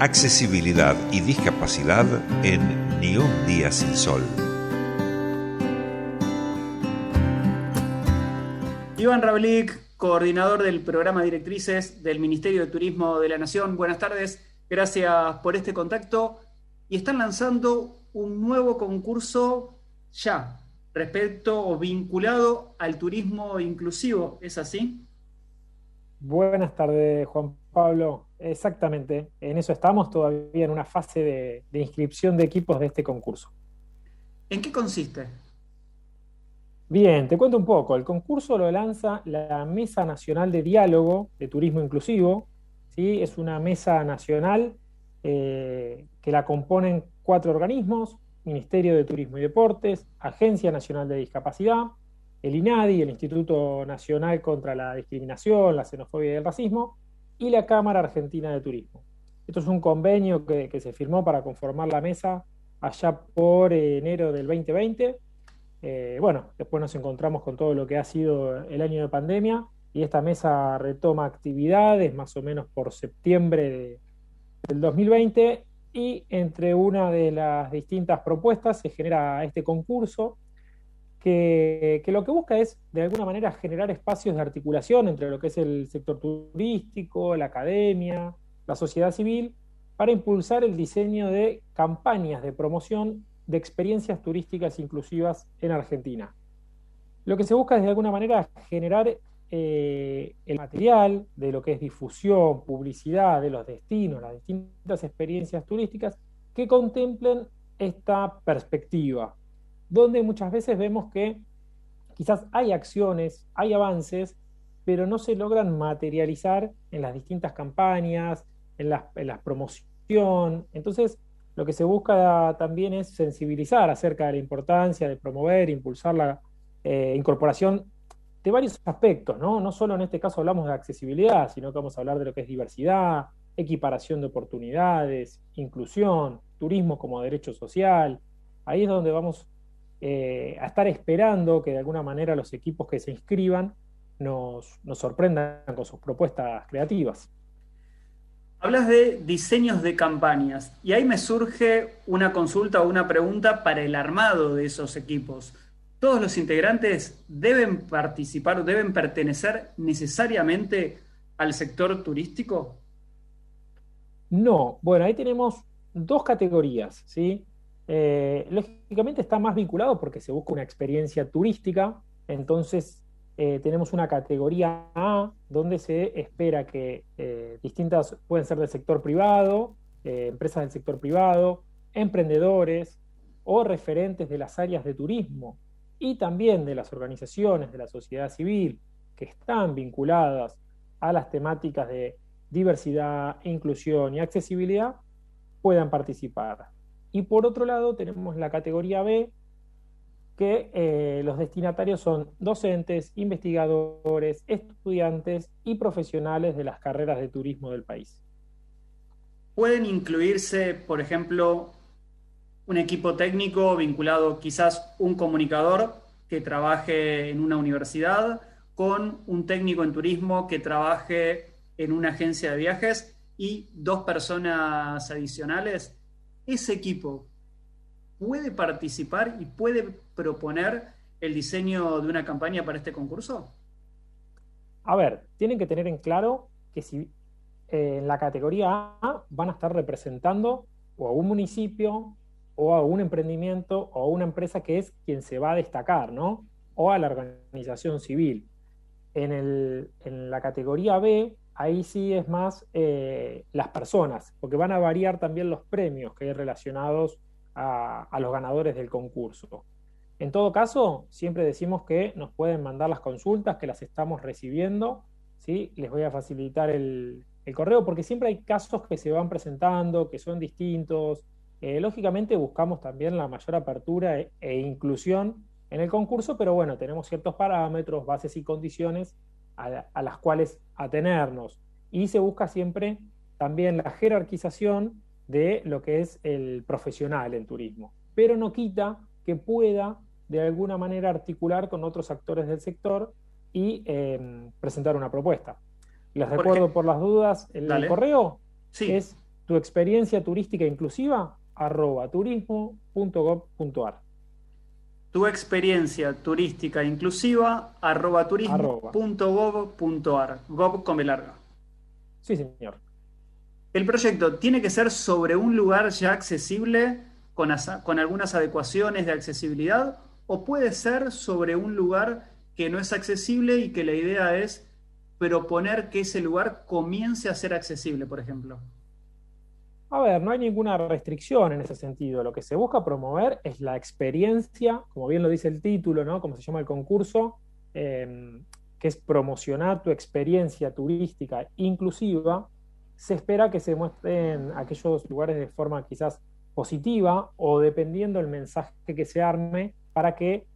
accesibilidad y discapacidad en Ni un día sin sol. Iván Rablik, coordinador del programa Directrices del Ministerio de Turismo de la Nación. Buenas tardes, gracias por este contacto. Y están lanzando un nuevo concurso ya respecto o vinculado al turismo inclusivo, ¿es así? Buenas tardes, Juan Pablo. Exactamente, en eso estamos todavía en una fase de, de, inscripción de equipos de este concurso. ¿En qué consiste? Bien, te cuento un poco. El concurso lo lanza la Mesa Nacional de Diálogo de Turismo Inclusivo. ¿sí? Es una mesa nacional eh, que la componen cuatro organismos, Ministerio de Turismo y Deportes, Agencia Nacional de Discapacidad, el INADI, el Instituto Nacional contra la Discriminación, la Xenofobia y el Racismo, y la Cámara Argentina de Turismo. Esto es un convenio que, se firmó para conformar la mesa allá por enero del 2020. Eh, bueno, después nos encontramos con todo lo que ha sido el año de pandemia y esta mesa retoma actividades más o menos por septiembre de, del 2020 y entre una de las distintas propuestas se genera este concurso que, lo que busca es, de alguna manera, generar espacios de articulación entre lo que es el sector turístico, la academia, la sociedad civil, para impulsar el diseño de campañas de promoción de experiencias turísticas inclusivas en Argentina. Lo que se busca es, de alguna manera, generar eh, el material de lo que es difusión, publicidad de los destinos, las distintas experiencias turísticas que contemplen esta perspectiva donde muchas veces vemos que quizás hay acciones, hay avances, pero no se logran materializar en las distintas campañas, en la, en la promoción. Entonces, lo que se busca también es sensibilizar acerca de la importancia de promover, impulsar la eh, incorporación de varios aspectos, ¿no? No solo en este caso hablamos de accesibilidad, sino que vamos a hablar de lo que es diversidad, equiparación de oportunidades, inclusión, turismo como derecho social. Ahí es donde vamos eh, a estar esperando que de alguna manera los equipos que se inscriban nos, nos sorprendan con sus propuestas creativas. Hablas de diseños de campañas y ahí me surge una consulta o una pregunta para el armado de esos equipos. ¿Todos los integrantes deben participar o deben pertenecer necesariamente al sector turístico? No, bueno, ahí tenemos dos categorías, ¿sí? Eh, lógicamente está más vinculado porque se busca una experiencia turística, entonces eh, tenemos una categoría A donde se espera que eh, distintas, pueden ser del sector privado, empresas del sector privado, emprendedores o referentes de las áreas de turismo y también de las organizaciones de la sociedad civil que están vinculadas a las temáticas de diversidad, inclusión y accesibilidad, puedan participar. Y por otro lado tenemos la categoría B, que eh, los destinatarios son docentes, investigadores, estudiantes y profesionales de las carreras de turismo del país. ¿Pueden incluirse, por ejemplo, un equipo técnico vinculado quizás un comunicador que trabaje en una universidad con un técnico en turismo que trabaje en una agencia de viajes y dos personas adicionales? Ese equipo puede participar y puede proponer el diseño de una campaña para este concurso? A ver, tienen que tener en claro que si eh, en la categoría A van a estar representando o a un municipio o a un emprendimiento o a una empresa que es quien se va a destacar, ¿no? O a la organización civil. En, el, en la categoría B ahí sí es más eh, las personas, porque van a variar también los premios que hay relacionados a, los ganadores del concurso. En todo caso, siempre decimos que nos pueden mandar las consultas, que las estamos recibiendo, ¿sí? Les voy a facilitar el, el correo, porque siempre hay casos que se van presentando, que son distintos. Eh, lógicamente buscamos también la mayor apertura e, e inclusión en el concurso, pero bueno, tenemos ciertos parámetros, bases y condiciones a, a, las cuales atenernos. Y se busca siempre también la jerarquización de lo que es el profesional en turismo, pero no quita que pueda de alguna manera articular con otros actores del sector y eh, presentar una propuesta. Les por recuerdo ejemplo, por las dudas, el, correo sí. es tu experiencia turística inclusiva arroba turismo.gov.ar. Tu experiencia turística inclusiva arroba turismo.gov.ar. Gov con larga. Sí, señor. El proyecto tiene que ser sobre un lugar ya accesible con, con algunas adecuaciones de accesibilidad o puede ser sobre un lugar que no es accesible y que la idea es proponer que ese lugar comience a ser accesible, por ejemplo. A ver, no hay ninguna restricción en ese sentido. Lo que se busca promover es la experiencia, como bien lo dice el título, ¿no? Como se llama el concurso, em, que es promocionar tu experiencia turística inclusiva. Se espera que se muestren aquellos lugares de forma quizás positiva o dependiendo del mensaje que se arme para que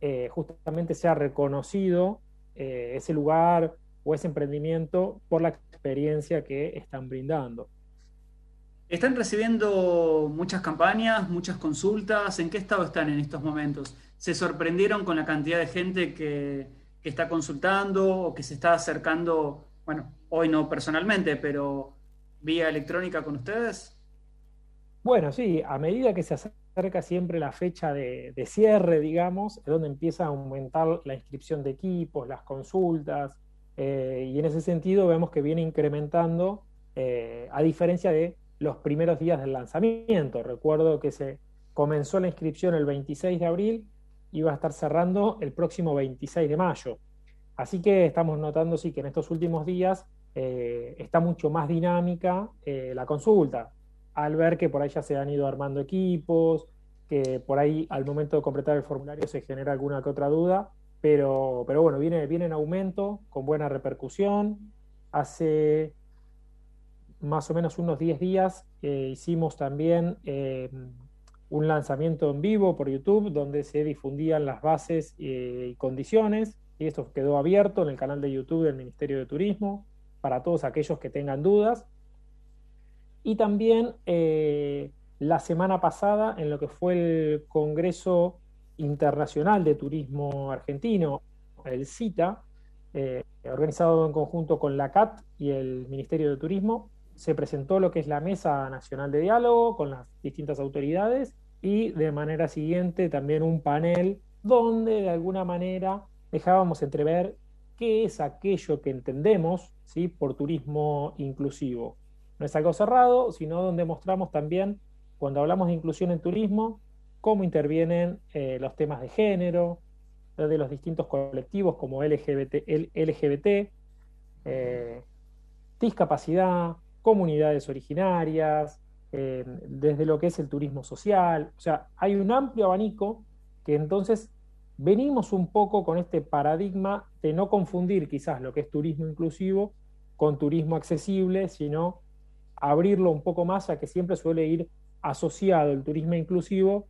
eh, justamente sea reconocido eh, ese lugar o ese emprendimiento por la experiencia que están brindando. Están recibiendo muchas campañas, muchas consultas. ¿En qué estado están en estos momentos? ¿Se sorprendieron con la cantidad de gente que, está consultando o que se está acercando, bueno, hoy no personalmente, pero vía electrónica con ustedes? Bueno, sí, a medida que se acerca siempre la fecha de, cierre, digamos, es donde empieza a aumentar la inscripción de equipos, las consultas, eh, y en ese sentido vemos que viene incrementando, eh, a diferencia de los primeros días del lanzamiento. Recuerdo que se comenzó la inscripción el 26 de abril y va a estar cerrando el próximo 26 de mayo. Así que estamos notando sí que en estos últimos días eh, está mucho más dinámica eh, la consulta, al ver que por ahí ya se han ido armando equipos, que por ahí al momento de completar el formulario se genera alguna que otra duda, pero, pero bueno, viene, viene en aumento, con buena repercusión. Hace más o menos unos 10 días eh, hicimos también eh, un lanzamiento en vivo por YouTube donde se difundían las bases eh, y condiciones y esto quedó abierto en el canal de YouTube del Ministerio de Turismo para todos aquellos que tengan dudas. Y también la semana pasada en lo que fue el Congreso Internacional de Turismo Argentino, el CITA, organizado en conjunto con la CAT y el Ministerio de Turismo, se presentó lo que es la Mesa Nacional de Diálogo con las distintas autoridades y de manera siguiente también un panel donde de alguna manera dejábamos entrever qué es aquello que entendemos ¿sí? por turismo inclusivo. No es algo cerrado, sino donde mostramos también, cuando hablamos de inclusión en turismo, cómo intervienen eh, los temas de género, de los distintos colectivos como LGBT, LGBT eh, discapacidad, comunidades originarias, eh, desde lo que es el turismo social. O sea, hay un amplio abanico que entonces venimos un poco con este paradigma de no confundir quizás lo que es turismo inclusivo con turismo accesible, sino abrirlo un poco más a que siempre suele ir asociado el turismo inclusivo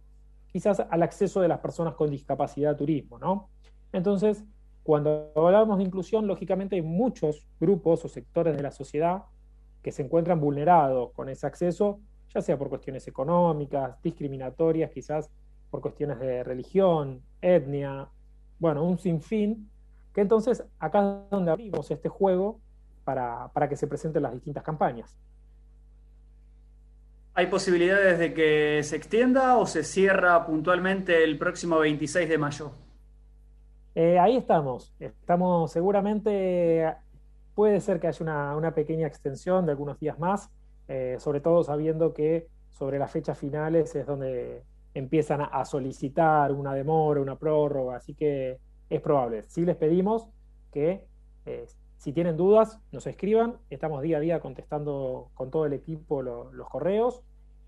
quizás al acceso de las personas con discapacidad a turismo, ¿no? Entonces, cuando hablamos de inclusión, lógicamente hay muchos grupos o sectores de la sociedad que se encuentran vulnerados con ese acceso, ya sea por cuestiones económicas, discriminatorias, quizás por cuestiones de religión, etnia, bueno, un sinfín, que entonces acá es donde abrimos este juego para, para que se presenten las distintas campañas. ¿Hay posibilidades de que se extienda o se cierra puntualmente el próximo 26 de mayo? Eh, ahí estamos. Estamos seguramente Puede ser que haya una, pequeña extensión de algunos días más, eh, sobre todo sabiendo que sobre las fechas finales es donde empiezan a, solicitar una demora, una prórroga, así que es probable. Sí les pedimos que eh, si tienen dudas nos escriban, estamos día a día contestando con todo el equipo los correos,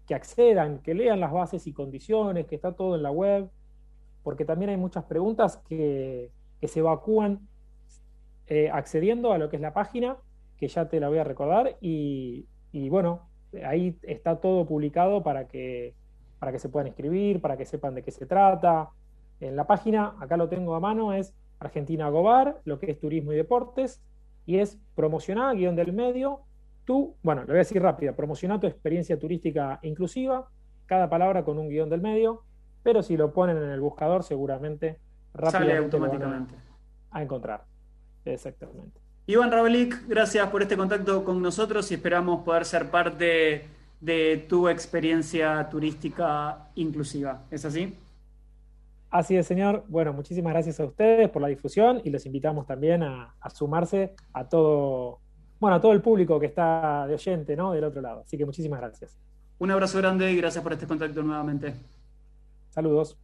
que accedan, que lean las bases y condiciones, que está todo en la web, porque también hay muchas preguntas que, que se evacúan eh, accediendo a lo que es la página, que ya te la voy a recordar, y, bueno, ahí está todo publicado para que, para que se puedan escribir, para que sepan de qué se trata. En la página, acá lo tengo a mano, es Argentina Gobar, lo que es turismo y deportes, y es promocionar, guion del medio, tú, bueno, lo voy a decir rápido, promocionar tu experiencia turística inclusiva, cada palabra con un guion del medio, pero si lo ponen en el buscador seguramente rápidamente Sale automáticamente. a encontrar. Exactamente. Iván Rabelik, gracias por este contacto con nosotros y esperamos poder ser parte de tu experiencia turística inclusiva. ¿Es así? Así es, señor. Bueno, muchísimas gracias a ustedes por la difusión y los invitamos también a, sumarse a todo, bueno, a todo el público que está de oyente, ¿no? Del otro lado. Así que muchísimas gracias. Un abrazo grande y gracias por este contacto nuevamente. Saludos.